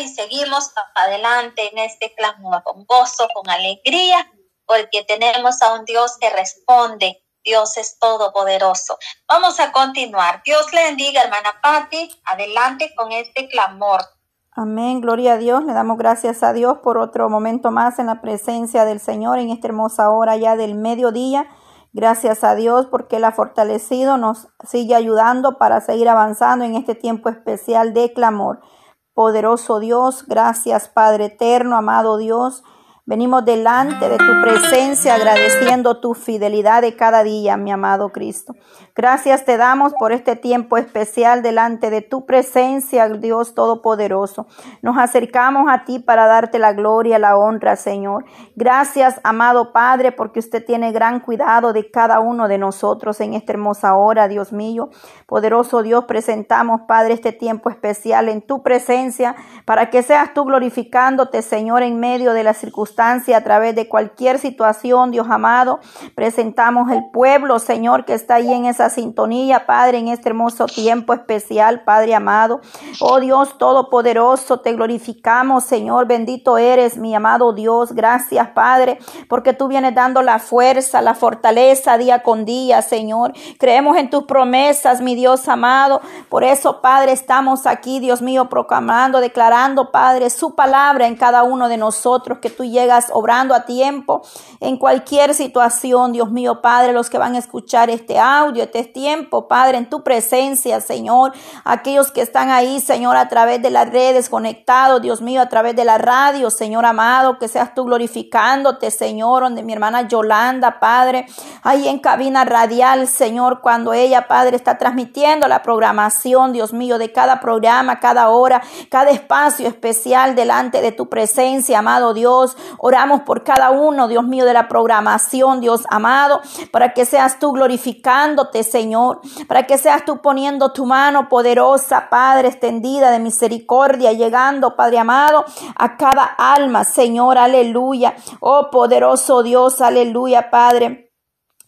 y seguimos adelante en este clamor con gozo, con alegría, porque tenemos a un Dios que responde. Dios es todopoderoso. Vamos a continuar. Dios le bendiga, hermana Patti. Adelante con este clamor. Amén, gloria a Dios. Le damos gracias a Dios por otro momento más en la presencia del Señor en esta hermosa hora ya del mediodía. Gracias a Dios porque Él ha fortalecido, nos sigue ayudando para seguir avanzando en este tiempo especial de clamor. Poderoso Dios, gracias Padre eterno, amado Dios. Venimos delante de tu presencia agradeciendo tu fidelidad de cada día, mi amado Cristo. Gracias te damos por este tiempo especial delante de tu presencia, Dios Todopoderoso. Nos acercamos a ti para darte la gloria, la honra, Señor. Gracias, amado Padre, porque usted tiene gran cuidado de cada uno de nosotros en esta hermosa hora, Dios mío. Poderoso Dios, presentamos, Padre, este tiempo especial en tu presencia para que seas tú glorificándote, Señor, en medio de la circunstancias a través de cualquier situación, Dios amado. Presentamos el pueblo, Señor, que está ahí en esa sintonía, Padre, en este hermoso tiempo especial, Padre amado. Oh Dios Todopoderoso, te glorificamos, Señor. Bendito eres, mi amado Dios. Gracias, Padre, porque tú vienes dando la fuerza, la fortaleza día con día, Señor. Creemos en tus promesas, mi Dios amado. Por eso, Padre, estamos aquí, Dios mío, proclamando, declarando, Padre, su palabra en cada uno de nosotros, que tú llegues obrando a tiempo en cualquier situación, Dios mío, Padre, los que van a escuchar este audio, tiempo, Padre, en tu presencia, Señor, aquellos que están ahí, Señor, a través de las redes conectados, Dios mío, a través de la radio, Señor amado, que seas tú glorificándote, Señor, donde mi hermana Yolanda, Padre, ahí en cabina radial, Señor, cuando ella, Padre, está transmitiendo la programación, Dios mío, de cada programa, cada hora, cada espacio especial delante de tu presencia, amado Dios. Oramos por cada uno, Dios mío, de la programación, Dios amado, para que seas tú glorificándote, Señor, para que seas tú poniendo tu mano poderosa, Padre, extendida de misericordia, llegando, Padre amado, a cada alma, Señor, aleluya. Oh poderoso Dios, aleluya, Padre.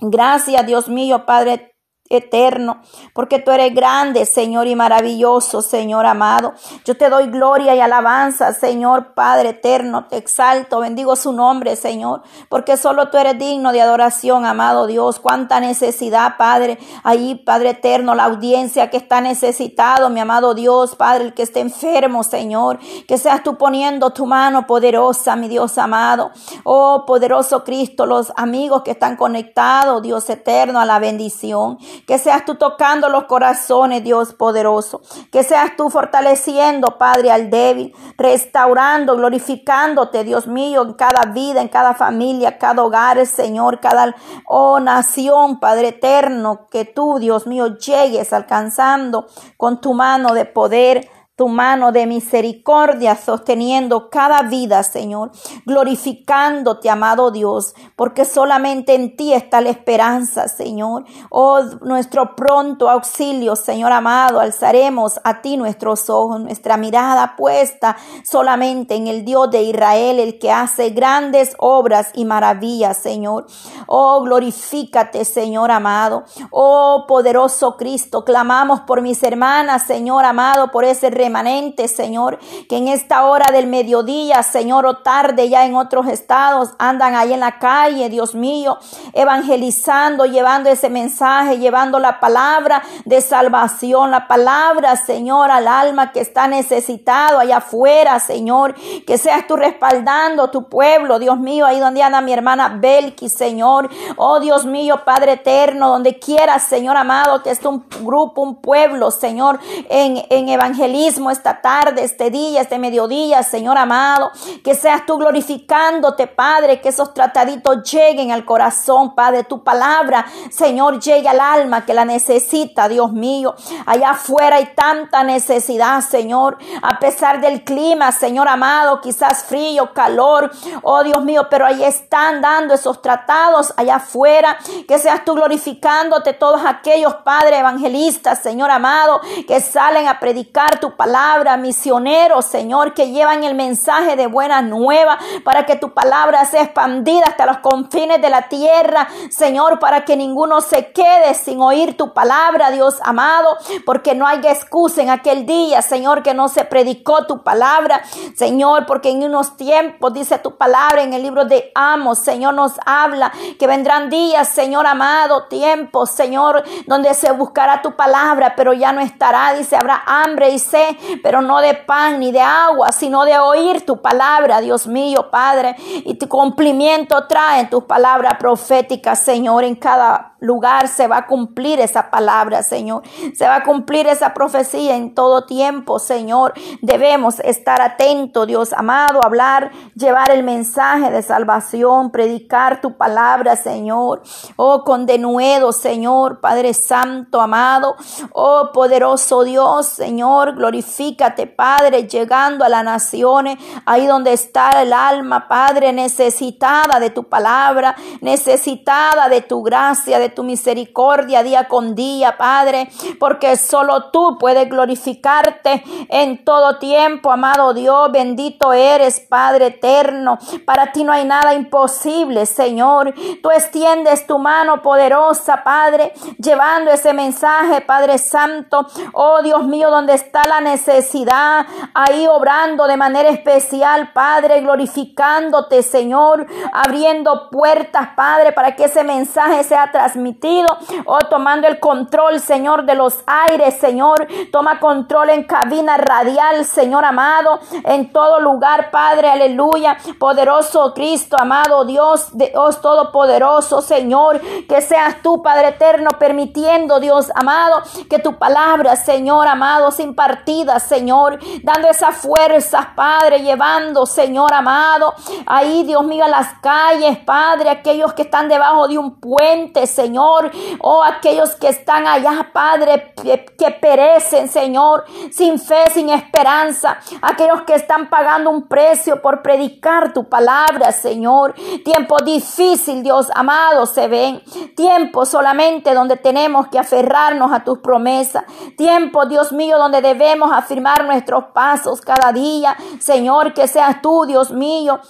Gracias, Dios mío, Padre eterno, porque tú eres grande, Señor, y maravilloso, Señor amado. Yo te doy gloria y alabanza, Señor Padre eterno, te exalto, bendigo su nombre, Señor, porque solo tú eres digno de adoración, amado Dios. Cuánta necesidad, Padre, ahí, Padre eterno, la audiencia que está necesitado, mi amado Dios, Padre, el que esté enfermo, Señor, que seas tú poniendo tu mano poderosa, mi Dios amado. Oh, poderoso Cristo, los amigos que están conectados, Dios eterno, a la bendición. Que seas tú tocando los corazones, Dios poderoso. Que seas tú fortaleciendo, Padre, al débil, restaurando, glorificándote, Dios mío, en cada vida, en cada familia, cada hogar, Señor, cada oh, nación, Padre eterno. Que tú, Dios mío, llegues alcanzando con tu mano de poder tu mano de misericordia sosteniendo cada vida, Señor, glorificándote, amado Dios, porque solamente en ti está la esperanza, Señor. Oh, nuestro pronto auxilio, Señor amado, alzaremos a ti nuestros ojos, nuestra mirada puesta solamente en el Dios de Israel, el que hace grandes obras y maravillas, Señor. Oh, glorifícate, Señor amado. Oh, poderoso Cristo, clamamos por mis hermanas, Señor amado, por ese remanente, Señor, que en esta hora del mediodía, Señor, o tarde ya en otros estados, andan ahí en la calle, Dios mío, evangelizando, llevando ese mensaje, llevando la palabra de salvación, la palabra, Señor, al alma que está necesitado allá afuera, Señor, que seas tú respaldando tu pueblo, Dios mío, ahí donde anda mi hermana Belki, Señor, oh Dios mío, Padre eterno, donde quieras, Señor amado, que esté un grupo, un pueblo, Señor, en, en evangelismo, esta tarde, este día, este mediodía, Señor amado. Que seas tú glorificándote, Padre, que esos trataditos lleguen al corazón, Padre. Tu palabra, Señor, llegue al alma que la necesita, Dios mío. Allá afuera hay tanta necesidad, Señor. A pesar del clima, Señor amado, quizás frío, calor. Oh Dios mío, pero ahí están dando esos tratados allá afuera. Que seas tú glorificándote todos aquellos, Padre, evangelistas, Señor amado, que salen a predicar tu palabra palabra, misioneros, Señor, que llevan el mensaje de buena nueva para que tu palabra sea expandida hasta los confines de la tierra, Señor, para que ninguno se quede sin oír tu palabra, Dios amado, porque no hay excusa en aquel día, Señor, que no se predicó tu palabra, Señor, porque en unos tiempos, dice tu palabra en el libro de Amos, Señor, nos habla que vendrán días, Señor amado, tiempos, Señor, donde se buscará tu palabra, pero ya no estará, dice, habrá hambre y sed, pero no de pan ni de agua, sino de oír tu palabra, Dios mío, Padre, y tu cumplimiento trae tus palabras proféticas, Señor, en cada lugar se va a cumplir esa palabra, Señor. Se va a cumplir esa profecía en todo tiempo, Señor. Debemos estar atentos, Dios amado, hablar, llevar el mensaje de salvación, predicar tu palabra, Señor. Oh, con denuedo, Señor, Padre Santo, amado. Oh, poderoso Dios, Señor, glorifícate, Padre, llegando a las naciones, ahí donde está el alma, Padre, necesitada de tu palabra, necesitada de tu gracia, de tu misericordia día con día, Padre, porque solo tú puedes glorificarte en todo tiempo, amado Dios, bendito eres, Padre eterno. Para ti no hay nada imposible, Señor. Tú extiendes tu mano poderosa, Padre, llevando ese mensaje, Padre Santo. Oh Dios mío, donde está la necesidad, ahí obrando de manera especial, Padre, glorificándote, Señor, abriendo puertas, Padre, para que ese mensaje sea transmitido oh, tomando el control, Señor, de los aires, Señor. Toma control en cabina radial, Señor amado, en todo lugar, Padre, aleluya. Poderoso Cristo, amado Dios, Dios todopoderoso, Señor, que seas tú, Padre eterno, permitiendo, Dios amado, que tu palabra, Señor amado, sin partida, Señor, dando esas fuerzas, Padre, llevando, Señor amado, ahí, Dios mío, a las calles, Padre, aquellos que están debajo de un puente, Señor. Señor. Oh, aquellos que están allá, Padre, que perecen, Señor, sin fe, sin esperanza. Aquellos que están pagando un precio por predicar tu palabra, Señor. Tiempo difícil, Dios amado, se ven. Tiempo solamente donde tenemos que aferrarnos a tus promesas. Tiempo, Dios mío, donde debemos afirmar nuestros pasos cada día. Señor, que seas tú, Dios mío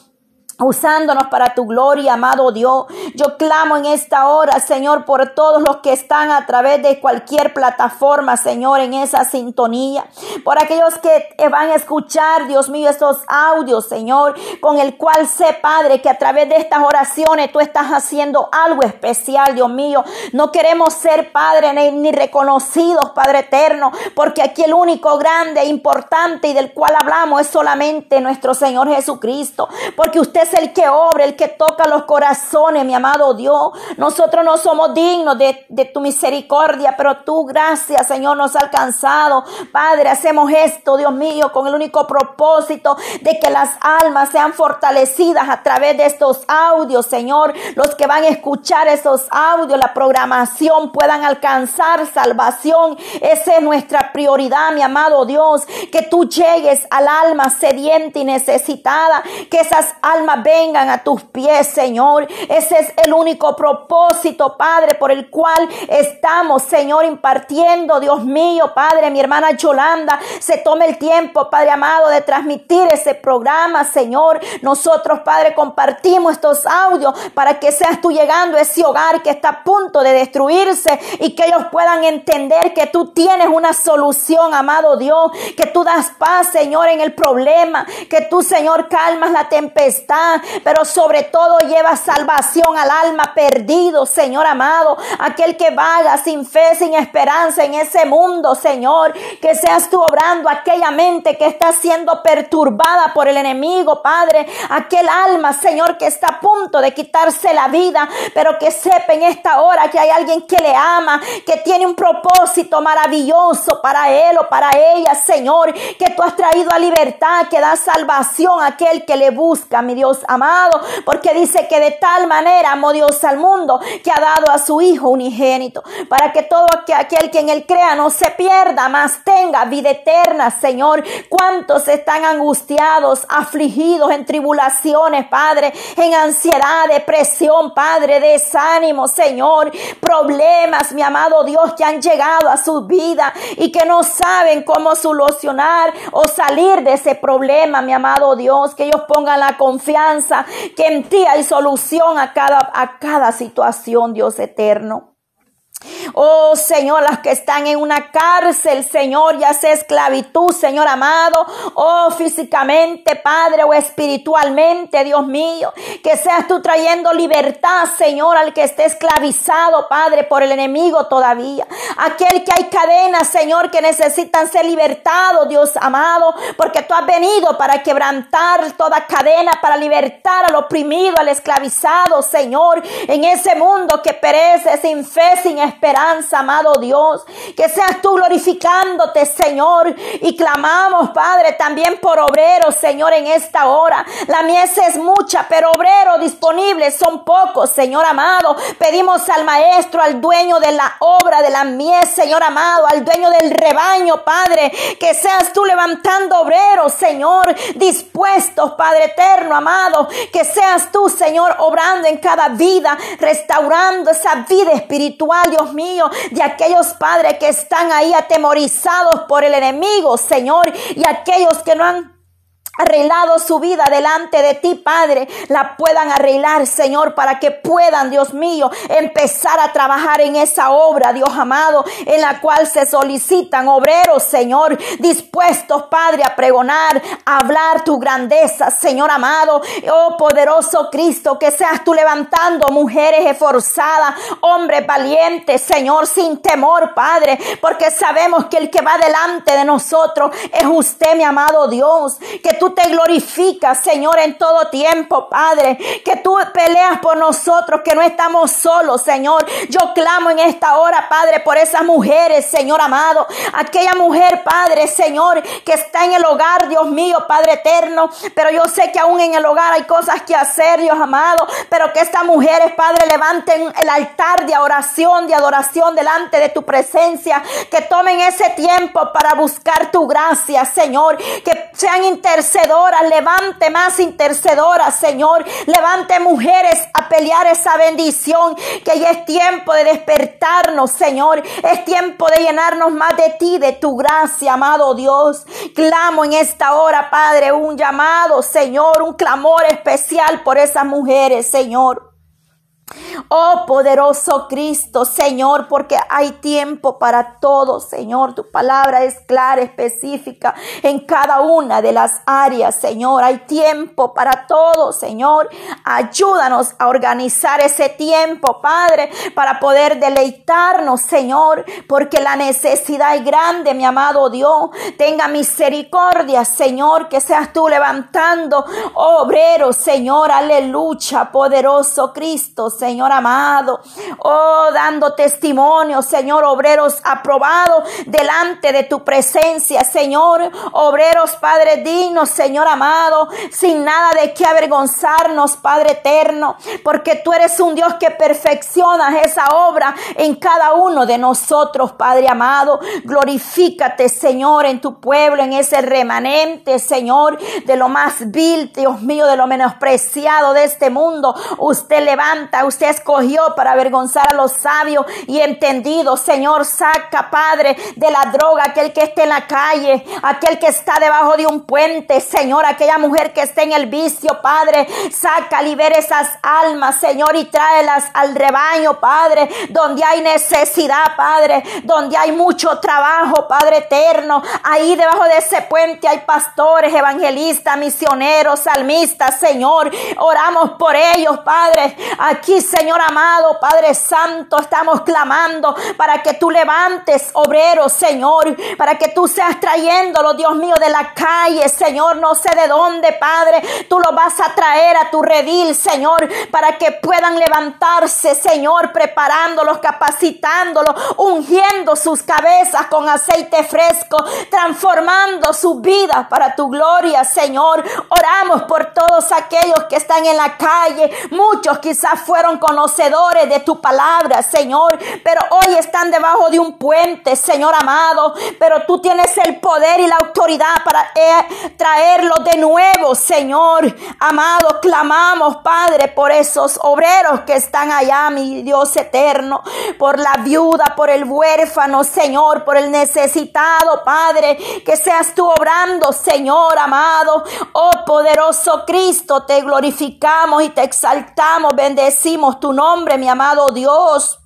usándonos para tu gloria, amado Dios. Yo clamo en esta hora, Señor, por todos los que están a través de cualquier plataforma, Señor, en esa sintonía. Por aquellos que van a escuchar, Dios mío, estos audios, Señor, con el cual sé, Padre, que a través de estas oraciones tú estás haciendo algo especial, Dios mío. No queremos ser, Padre, ni, reconocidos, Padre eterno, porque aquí el único grande, importante y del cual hablamos es solamente nuestro Señor Jesucristo, porque usted es el que obra, el que toca los corazones, mi amado Dios. Nosotros no somos dignos de, tu misericordia, pero tu gracia, Señor, nos ha alcanzado. Padre, hacemos esto, Dios mío, con el único propósito de que las almas sean fortalecidas a través de estos audios, Señor. Los que van a escuchar esos audios, la programación, puedan alcanzar salvación. Esa es nuestra prioridad, mi amado Dios. Que tú llegues al alma sediente y necesitada. Que esas almas vengan a tus pies, Señor. Ese es el único propósito, Padre, por el cual estamos, Señor, impartiendo, Dios mío, Padre, mi hermana Yolanda, se tome el tiempo, Padre amado, de transmitir ese programa, Señor. Nosotros, Padre, compartimos estos audios para que seas tú llegando a ese hogar que está a punto de destruirse y que ellos puedan entender que tú tienes una solución, amado Dios, que tú das paz, Señor, en el problema, que tú, Señor, calmas la tempestad pero sobre todo lleva salvación al alma perdido, Señor amado, aquel que vaga sin fe, sin esperanza en ese mundo, Señor, que seas tú obrando aquella mente que está siendo perturbada por el enemigo, Padre, aquel alma, Señor, que está a punto de quitarse la vida, pero que sepa en esta hora que hay alguien que le ama, que tiene un propósito maravilloso para él o para ella, Señor, que tú has traído a libertad, que da salvación a aquel que le busca, mi Dios Amado, porque dice que de tal manera amó Dios al mundo que ha dado a su Hijo unigénito, para que todo aquel que en él crea no se pierda, mas tenga vida eterna, Señor. ¿Cuántos están angustiados, afligidos en tribulaciones, Padre, en ansiedad, depresión, Padre, desánimo, Señor, problemas, mi amado Dios, que han llegado a su vida y que no saben cómo solucionar o salir de ese problema, mi amado Dios, que ellos pongan la confianza que en ti hay solución a cada, a cada situación, Dios eterno. Oh Señor, las que están en una cárcel, Señor, ya sea esclavitud, Señor amado, oh físicamente, Padre, o espiritualmente, Dios mío, que seas tú trayendo libertad, Señor, al que esté esclavizado, Padre, por el enemigo todavía. Aquel que hay cadenas, Señor, que necesitan ser libertados, Dios amado, porque tú has venido para quebrantar toda cadena, para libertar al oprimido, al esclavizado, Señor, en ese mundo que perece sin fe, sin esperanza, amado Dios. Que seas tú glorificándote, Señor. Y clamamos, Padre, también por obreros, Señor, en esta hora. La mies es mucha, pero obreros disponibles son pocos, Señor amado. Pedimos al Maestro, al dueño de la obra de la mies, Señor amado, al dueño del rebaño, Padre, que seas tú levantando obreros, Señor, dispuestos, Padre eterno, amado, que seas tú, Señor, obrando en cada vida, restaurando esa vida espiritual, Dios mío, de aquellos padres que están ahí atemorizados por el enemigo, Señor, y aquellos que no han arreglado su vida delante de ti, Padre, la puedan arreglar, Señor, para que puedan, Dios mío, empezar a trabajar en esa obra, Dios amado, en la cual se solicitan obreros, Señor, dispuestos, Padre, a pregonar, a hablar tu grandeza, Señor amado, oh poderoso Cristo, que seas tú levantando mujeres esforzadas, hombres valientes, Señor, sin temor, Padre, porque sabemos que el que va delante de nosotros es usted, mi amado Dios, que tú te glorificas, Señor, en todo tiempo, Padre. Que tú peleas por nosotros, que no estamos solos, Señor. Yo clamo en esta hora, Padre, por esas mujeres, Señor amado. Aquella mujer, Padre, Señor, que está en el hogar, Dios mío, Padre eterno. Pero yo sé que aún en el hogar hay cosas que hacer, Dios amado. Pero que estas mujeres, Padre, levanten el altar de oración, de adoración delante de tu presencia. Que tomen ese tiempo para buscar tu gracia, Señor. Que sean intercesores levante más intercedoras, Señor. Levante mujeres a pelear esa bendición, que ya es tiempo de despertarnos, Señor. Es tiempo de llenarnos más de ti, de tu gracia, amado Dios. Clamo en esta hora, Padre, un llamado, Señor, un clamor especial por esas mujeres, Señor. Oh poderoso Cristo, Señor, porque hay tiempo para todo, Señor. Tu palabra es clara, específica en cada una de las áreas, Señor. Hay tiempo para todo, Señor. Ayúdanos a organizar ese tiempo, Padre, para poder deleitarnos, Señor, porque la necesidad es grande, mi amado Dios. Tenga misericordia, Señor, que seas tú levantando obreros, Señor. Aleluya, poderoso Cristo, Señor amado. Oh, dando testimonio, Señor, obreros aprobados delante de tu presencia, Señor. Obreros, Padre dignos, Señor amado, sin nada de qué avergonzarnos, Padre eterno, porque tú eres un Dios que perfeccionas esa obra en cada uno de nosotros, Padre amado. Glorifícate, Señor, en tu pueblo, en ese remanente, Señor, de lo más vil, Dios mío, de lo menospreciado de este mundo. Usted levanta, usted escogió para avergonzar a los sabios y entendidos. Señor, saca, Padre, de la droga aquel que esté en la calle, aquel que está debajo de un puente, Señor, aquella mujer que esté en el vicio, Padre, saca, libera esas almas, Señor, y tráelas al rebaño, Padre, donde hay necesidad, Padre, donde hay mucho trabajo, Padre eterno. Ahí debajo de ese puente hay pastores, evangelistas, misioneros, salmistas, Señor. Oramos por ellos, Padre. Aquí, Señor, amado, Padre Santo, estamos clamando para que tú levantes obreros, Señor, para que tú seas trayéndolo, Dios mío, de la calle, Señor, no sé de dónde, Padre, tú lo vas a traer a tu redil, Señor, para que puedan levantarse, Señor, preparándolos, capacitándolos, ungiendo sus cabezas con aceite fresco, transformando su vida para tu gloria, Señor. Oramos por todos aquellos que están en la calle, muchos quizás fueron conocedores de tu palabra, Señor, pero hoy están debajo de un puente, Señor amado, pero tú tienes el poder y la autoridad para eh, traerlo de nuevo, Señor. Amado, clamamos, Padre, por esos obreros que están allá, mi Dios eterno, por la viuda, por el huérfano, Señor, por el necesitado, Padre, que seas tú obrando, Señor amado. Oh poderoso Cristo, te glorificamos y te exaltamos, tu nombre, mi amado Dios.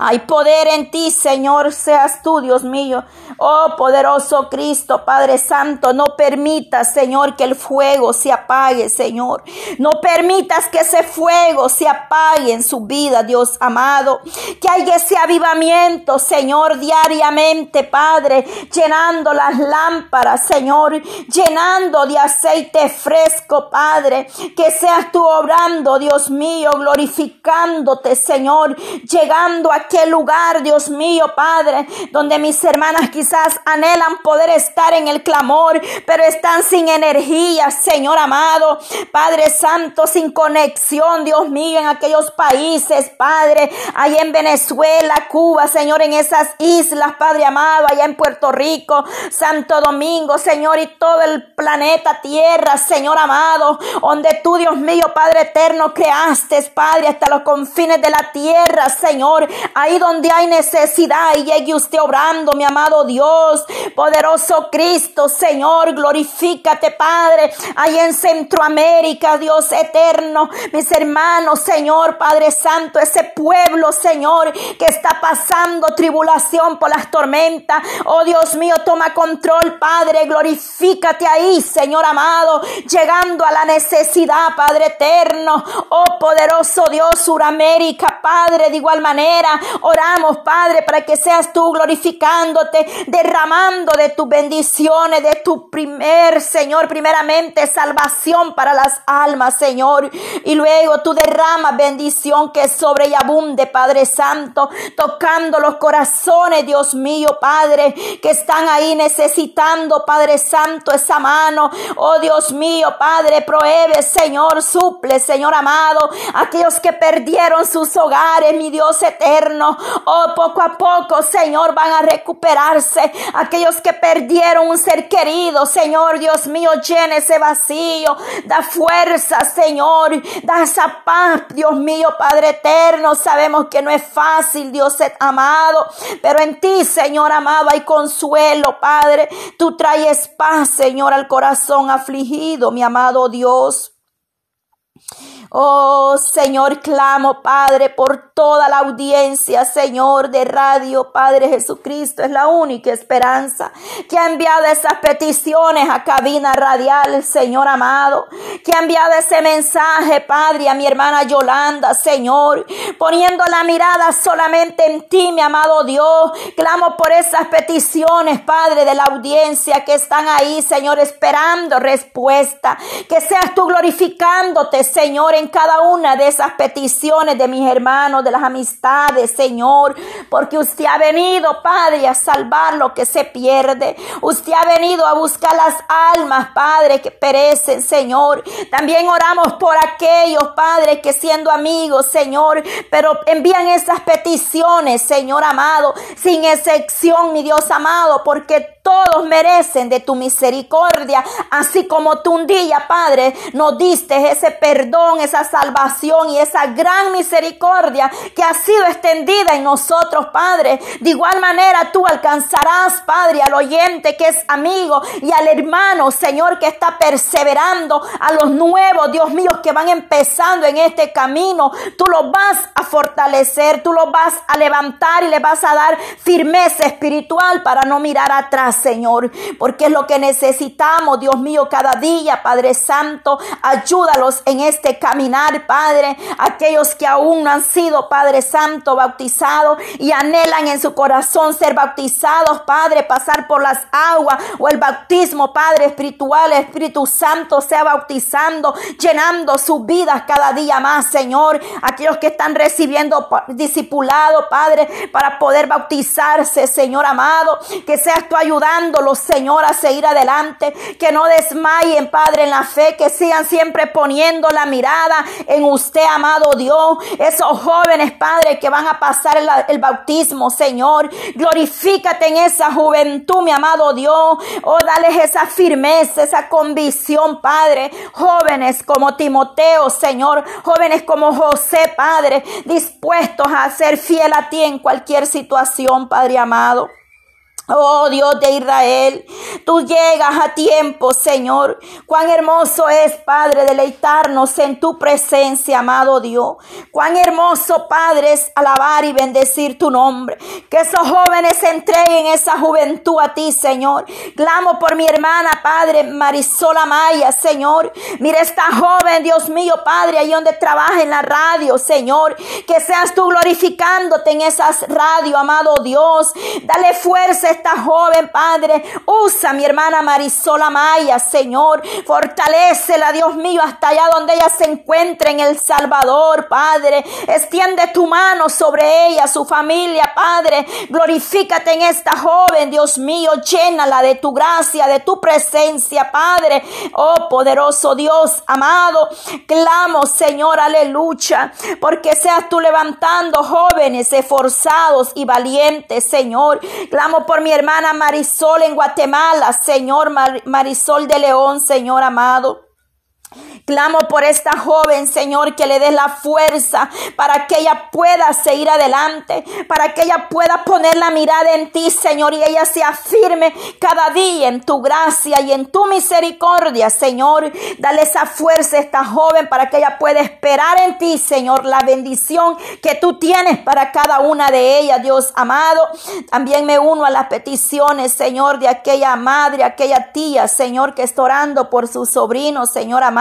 Hay poder en ti, Señor, seas tú, Dios mío. Oh, poderoso Cristo, Padre Santo, no permitas, Señor, que el fuego se apague, Señor. No permitas que ese fuego se apague en su vida, Dios amado. Que haya ese avivamiento, Señor, diariamente, Padre, llenando las lámparas, Señor, llenando de aceite fresco, Padre. Que seas tú obrando, Dios mío, glorificándote, Señor, llegando a aquel lugar, Dios mío, Padre, donde mis hermanas quizás anhelan poder estar en el clamor, pero están sin energía, Señor amado, Padre Santo, sin conexión, Dios mío, en aquellos países, Padre, allá en Venezuela, Cuba, Señor, en esas islas, Padre amado, allá en Puerto Rico, Santo Domingo, Señor, y todo el planeta Tierra, Señor amado, donde tú, Dios mío, Padre eterno, creaste, Padre, hasta los confines de la tierra, Señor, Ahí donde hay necesidad y llegue usted obrando, mi amado Dios, poderoso Cristo, Señor, glorifícate, Padre. Ahí en Centroamérica, Dios eterno, mis hermanos, Señor, Padre Santo, ese pueblo, Señor, que está pasando tribulación por las tormentas. Oh Dios mío, toma control, Padre, glorifícate ahí, Señor amado, llegando a la necesidad, Padre eterno. Oh poderoso Dios, Suramérica, Padre, de igual manera, Oramos, Padre, para que seas tú glorificándote, derramando de tus bendiciones, de tu primer, Señor, primeramente salvación para las almas, Señor. Y luego tú derramas bendición que sobre y abunde, Padre Santo, tocando los corazones, Dios mío, Padre, que están ahí necesitando, Padre Santo, esa mano. Oh Dios mío, Padre, prohíbe, Señor, suple, Señor amado, aquellos que perdieron sus hogares, mi Dios eterno Oh, poco a poco, Señor, van a recuperarse. Aquellos que perdieron un ser querido, Señor, Dios mío, llena ese vacío. Da fuerza, Señor. Da esa paz, Dios mío, Padre eterno. Sabemos que no es fácil, Dios amado. Pero en ti, Señor amado, hay consuelo, Padre. Tú traes paz, Señor, al corazón afligido, mi amado Dios. Oh Señor, clamo, Padre, por toda la audiencia, Señor, de radio, Padre Jesucristo, es la única esperanza que ha enviado esas peticiones a cabina radial, Señor amado, que ha enviado ese mensaje, Padre, a mi hermana Yolanda, Señor, poniendo la mirada solamente en ti, mi amado Dios. Clamo por esas peticiones, Padre, de la audiencia que están ahí, Señor, esperando respuesta. Que seas tú glorificándote, Señor, en cada una de esas peticiones de mis hermanos, de las amistades, Señor, porque usted ha venido, Padre, a salvar lo que se pierde. Usted ha venido a buscar las almas, Padre, que perecen, Señor. También oramos por aquellos, Padre, que siendo amigos, Señor, pero envían esas peticiones, Señor amado, sin excepción, mi Dios amado, porque todos merecen de tu misericordia, así como tú un día, Padre, nos diste ese perdón, esa salvación y esa gran misericordia que ha sido extendida en nosotros, Padre. De igual manera tú alcanzarás, Padre, al oyente que es amigo y al hermano, Señor, que está perseverando, a los nuevos, Dios mío, que van empezando en este camino. Tú los vas a fortalecer, tú los vas a levantar y le vas a dar firmeza espiritual para no mirar atrás. Señor, porque es lo que necesitamos, Dios mío, cada día, Padre Santo, ayúdalos en este caminar, Padre, aquellos que aún no han sido, Padre Santo, bautizados y anhelan en su corazón ser bautizados, Padre, pasar por las aguas o el bautismo, Padre espiritual, Espíritu Santo sea bautizando, llenando sus vidas cada día más, Señor. Aquellos que están recibiendo discipulado, Padre, para poder bautizarse, Señor amado, que seas tú ayudándolos, Señor, a seguir adelante, que no desmayen, Padre, en la fe, que sigan siempre poniendo la mirada en usted, amado Dios, esos jóvenes, Padre, que van a pasar el, bautismo, Señor, glorifícate en esa juventud, mi amado Dios, oh, dales esa firmeza, esa convicción, Padre, jóvenes como Timoteo, Señor, jóvenes como José, Padre, dispuestos a ser fiel a ti en cualquier situación, Padre amado. Oh Dios de Israel, tú llegas a tiempo, Señor. Cuán hermoso es, Padre, deleitarnos en tu presencia, amado Dios. Cuán hermoso, Padre, es alabar y bendecir tu nombre. Que esos jóvenes entreguen esa juventud a ti, Señor. Clamo por mi hermana, Padre, Marisola Maya, Señor. Mira esta joven, Dios mío, Padre, ahí donde trabaja en la radio, Señor. Que seas tú glorificándote en esas radios, amado Dios. Dale fuerza esta joven, Padre. Usa mi hermana Marisola Maya, Señor. Fortalecela, Dios mío, hasta allá donde ella se encuentre en El Salvador, Padre. Extiende tu mano sobre ella, su familia, Padre. Glorifícate en esta joven, Dios mío. Llénala de tu gracia, de tu presencia, Padre. Oh, poderoso Dios, amado. Clamo, Señor, aleluya. Porque seas tú levantando jóvenes esforzados y valientes, Señor. Clamo por mi mi hermana Marisol en Guatemala, Señor Marisol de León, Señor amado. Clamo por esta joven, Señor, que le des la fuerza para que ella pueda seguir adelante, para que ella pueda poner la mirada en ti, Señor, y ella se afirme cada día en tu gracia y en tu misericordia, Señor. Dale esa fuerza a esta joven para que ella pueda esperar en ti, Señor, la bendición que tú tienes para cada una de ellas, Dios amado. También me uno a las peticiones, Señor, de aquella madre, aquella tía, Señor, que está orando por su sobrino, Señor amado.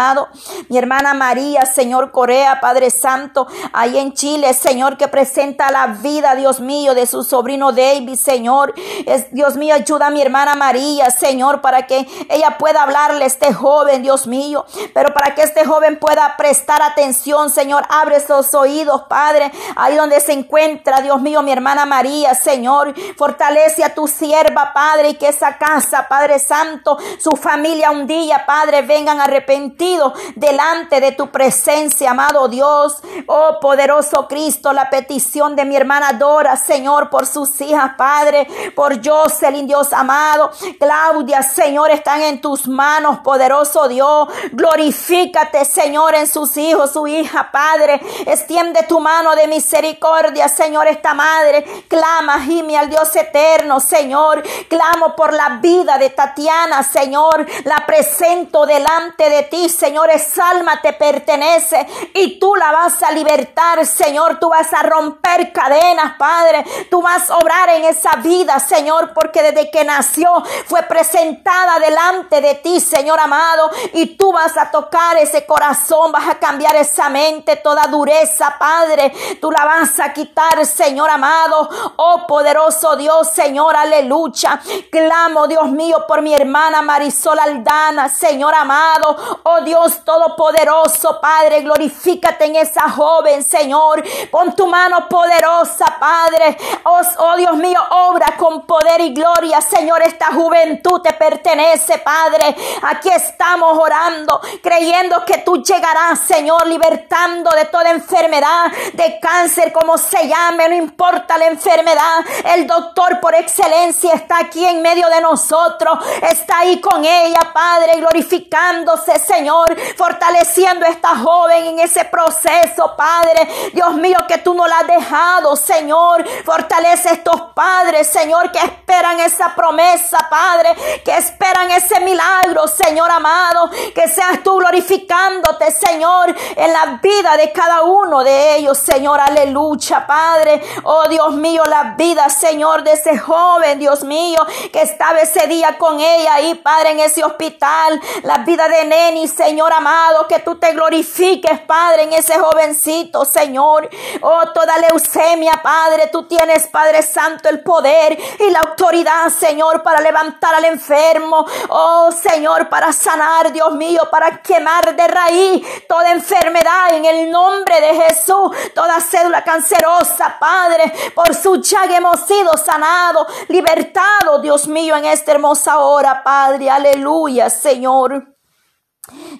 Mi hermana María, Señor Corea, Padre Santo, ahí en Chile, Señor, que presenta la vida, Dios mío, de su sobrino David, Señor. Es, Dios mío, ayuda a mi hermana María, Señor, para que ella pueda hablarle a este joven, Dios mío. Pero para que este joven pueda prestar atención, Señor, abre esos oídos, Padre, ahí donde se encuentra, Dios mío, mi hermana María, Señor. Fortalece a tu sierva, Padre, y que esa casa, Padre Santo, su familia un día, Padre, vengan arrepentidos delante de tu presencia, amado Dios. Oh poderoso Cristo, la petición de mi hermana Dora, Señor, por sus hijas, Padre, por Jocelyn, Dios amado. Claudia, Señor, están en tus manos, poderoso Dios. Glorifícate, Señor, en sus hijos, su hija, Padre. Extiende tu mano de misericordia, Señor, esta madre. Clama, gime al Dios eterno, Señor. Clamo por la vida de Tatiana, Señor. La presento delante de ti, Señor esa alma te pertenece y tú la vas a libertar, Señor. Tú vas a romper cadenas, Padre. Tú vas a obrar en esa vida, Señor, porque desde que nació fue presentada delante de ti, Señor amado, y tú vas a tocar ese corazón, vas a cambiar esa mente, toda dureza, Padre. Tú la vas a quitar, Señor amado. Oh poderoso Dios, Señor, aleluya. Clamo, Dios mío, por mi hermana Marisol Aldana, Señor amado. Oh Dios Todopoderoso, Padre, glorifícate en esa joven, Señor. Pon tu mano poderosa, Padre. Oh, oh, Dios mío, obra con poder y gloria, Señor. Esta juventud te pertenece, Padre. Aquí estamos orando, creyendo que tú llegarás, Señor, libertando de toda enfermedad, de cáncer, como se llame, no importa la enfermedad. El doctor por excelencia está aquí en medio de nosotros. Está ahí con ella, Padre, glorificándose, Señor fortaleciendo a esta joven en ese proceso, Padre. Dios mío, que tú no la has dejado, Señor. Fortalece a estos padres, Señor, que esperan esa promesa, Padre, que esperan ese milagro, Señor amado. Que seas tú glorificándote, Señor, en la vida de cada uno de ellos, Señor. Aleluya, Padre. Oh Dios mío, la vida, Señor, de ese joven, Dios mío, que estaba ese día con ella ahí, Padre, en ese hospital. La vida de Neni, Señor amado, que tú te glorifiques, Padre, en ese jovencito, Señor. Oh, toda leucemia, Padre, tú tienes, Padre Santo, el poder y la autoridad, Señor, para levantar al enfermo. Oh, Señor, para sanar, Dios mío, para quemar de raíz toda enfermedad en el nombre de Jesús, toda cédula cancerosa, Padre, por su llaga hemos sido sanados, libertados, Dios mío, en esta hermosa hora, Padre, aleluya, Señor.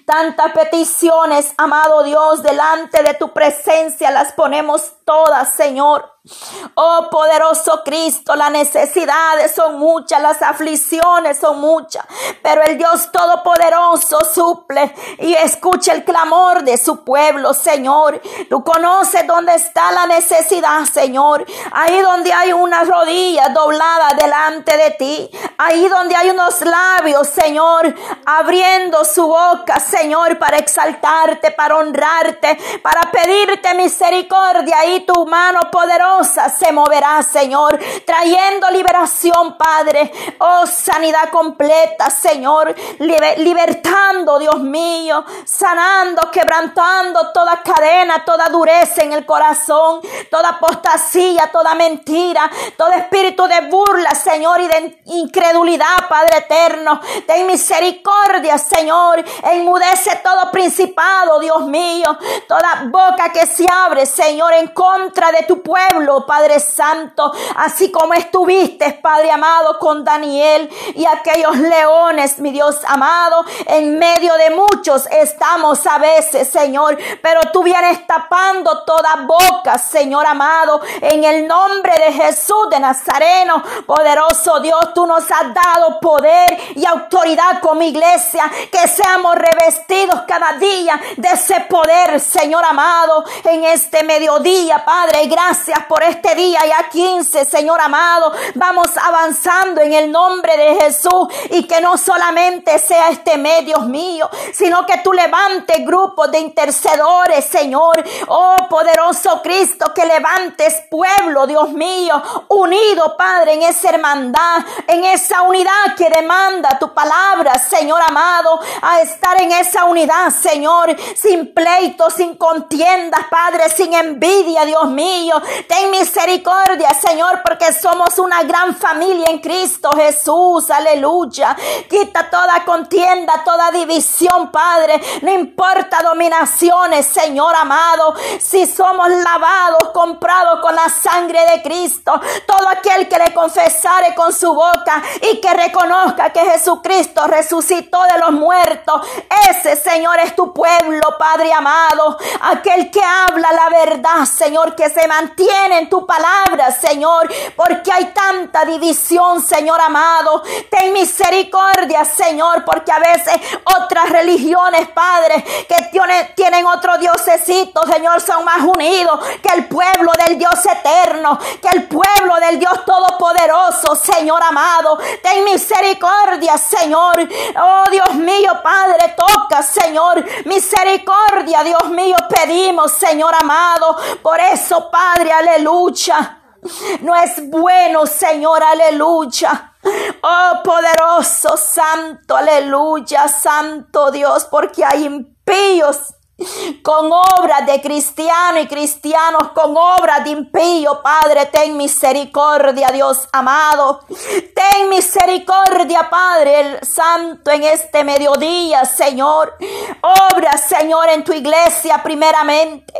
Tantas peticiones, amado Dios, delante de tu presencia las ponemos todas, Señor. Oh poderoso Cristo, las necesidades son muchas, las aflicciones son muchas, pero el Dios Todopoderoso suple y escucha el clamor de su pueblo, Señor. Tú conoces dónde está la necesidad, Señor. Ahí donde hay una rodilla doblada delante de ti, ahí donde hay unos labios, Señor, abriendo su boca, Señor, para exaltarte, para honrarte, para pedirte misericordia y tu mano poderosa se moverá, Señor, trayendo liberación, Padre. Oh, sanidad completa, Señor, libertando, Dios mío, sanando, quebrantando toda cadena, toda dureza en el corazón, toda apostasía, toda mentira, todo espíritu de burla, Señor, y de incredulidad, Padre eterno. Ten misericordia, Señor. Enmudece todo principado, Dios mío. Toda boca que se abre, Señor, en contra de tu pueblo Padre Santo, así como estuviste, Padre amado, con Daniel y aquellos leones, mi Dios amado, en medio de muchos estamos a veces, Señor, pero tú vienes tapando toda boca, Señor amado, en el nombre de Jesús de Nazareno, poderoso Dios, tú nos has dado poder y autoridad como iglesia, que seamos revestidos cada día de ese poder, Señor amado, en este mediodía, Padre, gracias por este día ya 15, Señor amado. Vamos avanzando en el nombre de Jesús y que no solamente sea este mes, Dios mío, sino que tú levantes grupos de intercedores, Señor. Oh, poderoso Cristo, que levantes pueblo, Dios mío, unido, Padre, en esa hermandad, en esa unidad que demanda tu palabra, Señor amado, a estar en esa unidad, Señor, sin pleito, sin contiendas, Padre, sin envidia, Dios mío. Ten misericordia, Señor, porque somos una gran familia en Cristo Jesús. Aleluya. Quita toda contienda, toda división, Padre. No importa dominaciones, Señor amado. Si somos lavados, comprados con la sangre de Cristo. Todo aquel que le confesare con su boca y que reconozca que Jesucristo resucitó de los muertos. Ese, Señor, es tu pueblo, Padre amado. Aquel que habla la verdad, Señor, que se mantiene en tu palabra, Señor, porque hay tanta división, Señor amado. Ten misericordia, Señor, porque a veces otras religiones, Padre, que tienen, tienen otro diosecito, Señor, son más unidos que el pueblo del Dios eterno, que el pueblo del Dios todopoderoso, Señor amado. Ten misericordia, Señor. Oh, Dios mío, Padre, toca, Señor. Misericordia, Dios mío, pedimos, Señor amado. Por eso, Padre, aleluya aleluya. No es bueno, Señor, aleluya. Oh, poderoso, santo, aleluya, santo Dios, porque hay impíos con obras de cristiano y cristianos con obras de impío. Padre, ten misericordia, Dios amado. Ten misericordia, Padre el Santo, en este mediodía, Señor. Obra, Señor, en tu iglesia primeramente.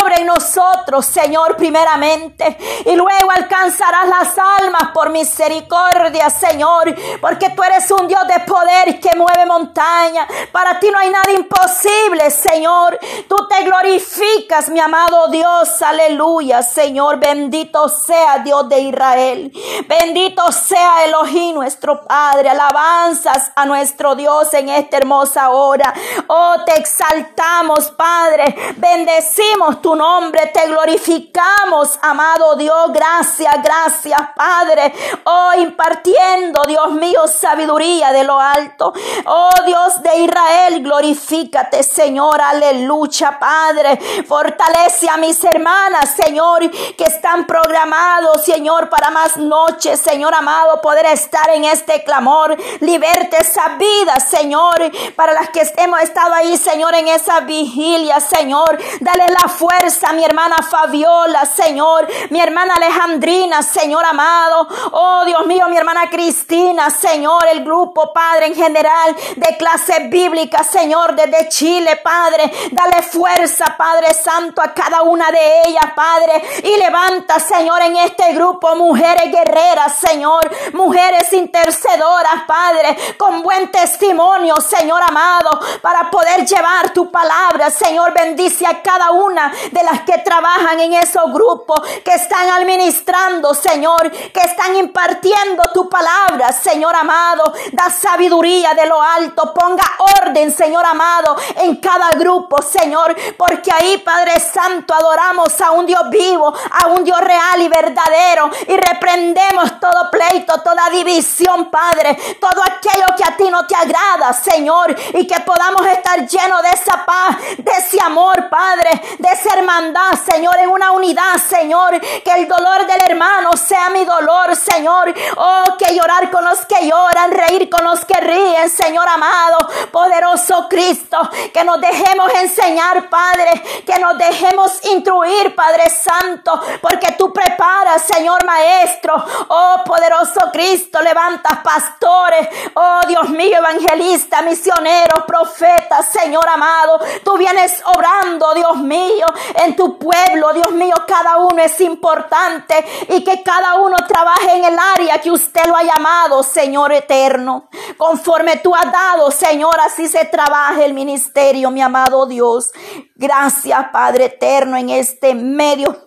Obra en nosotros, Señor, primeramente. Y luego alcanzarás las almas por misericordia, Señor. Porque tú eres un Dios de poder que mueve montaña. Para ti no hay nada imposible, Señor. Señor. Tú te glorificas, mi amado Dios. Aleluya, Señor. Bendito sea Dios de Israel. Bendito sea Elohim, nuestro Padre. Alabanzas a nuestro Dios en esta hermosa hora. Oh, te exaltamos, Padre. Bendecimos tu nombre. Te glorificamos, amado Dios. Gracias, gracias, Padre. Oh, impartiendo, Dios mío, sabiduría de lo alto. Oh, Dios de Israel, glorifícate, Señor aleluya, Padre. Fortalece a mis hermanas, Señor, que están programados, Señor, para más noches, Señor amado, poder estar en este clamor. Liberte esa vida, Señor, para las que hemos estado ahí, Señor, en esa vigilia, Señor. Dale la fuerza a mi hermana Fabiola, Señor, mi hermana Alejandrina, Señor amado. Oh, Dios mío, mi hermana Cristina, Señor, el grupo, Padre, en general, de clase bíblica, Señor, desde Chile, Padre. Dale fuerza, Padre Santo, a cada una de ellas, Padre. Y levanta, Señor, en este grupo mujeres guerreras, Señor. Mujeres intercedoras, Padre, con buen testimonio, Señor amado, para poder llevar tu palabra. Señor, bendice a cada una de las que trabajan en esos grupos, que están administrando, Señor, que están impartiendo tu palabra, Señor amado. Da sabiduría de lo alto. Ponga orden, Señor amado, en cada grupo, Señor, porque ahí, Padre Santo, adoramos a un Dios vivo, a un Dios real y verdadero, y reprendemos todo pleito, toda división, Padre, todo aquello que a ti no te agrada, Señor, y que podamos estar llenos de esa paz, de ese amor, Padre, de esa hermandad, Señor, en una unidad, Señor, que el dolor del hermano sea mi dolor, Señor, oh, que llorar con los que lloran, reír con los que ríen, Señor amado, poderoso Cristo, que nos dejemos enseñar, Padre, que nos dejemos instruir, Padre Santo, porque tú preparas, Señor Maestro, oh poderoso Cristo, levantas pastores, oh Dios mío, evangelista, misioneros, profetas, Señor amado, tú vienes obrando, Dios mío, en tu pueblo, Dios mío, cada uno es importante y que cada uno trabaje en el área que usted lo ha llamado, Señor eterno, conforme tú has dado, Señor, así se trabaja el ministerio, mi Dios. Gracias, Padre eterno, en este medio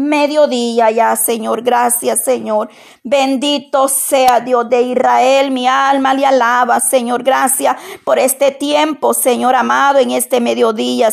mediodía ya, Señor. Gracias, Señor. Bendito sea Dios de Israel. Mi alma le alaba, Señor. Gracias por este tiempo, Señor amado, en este mediodía.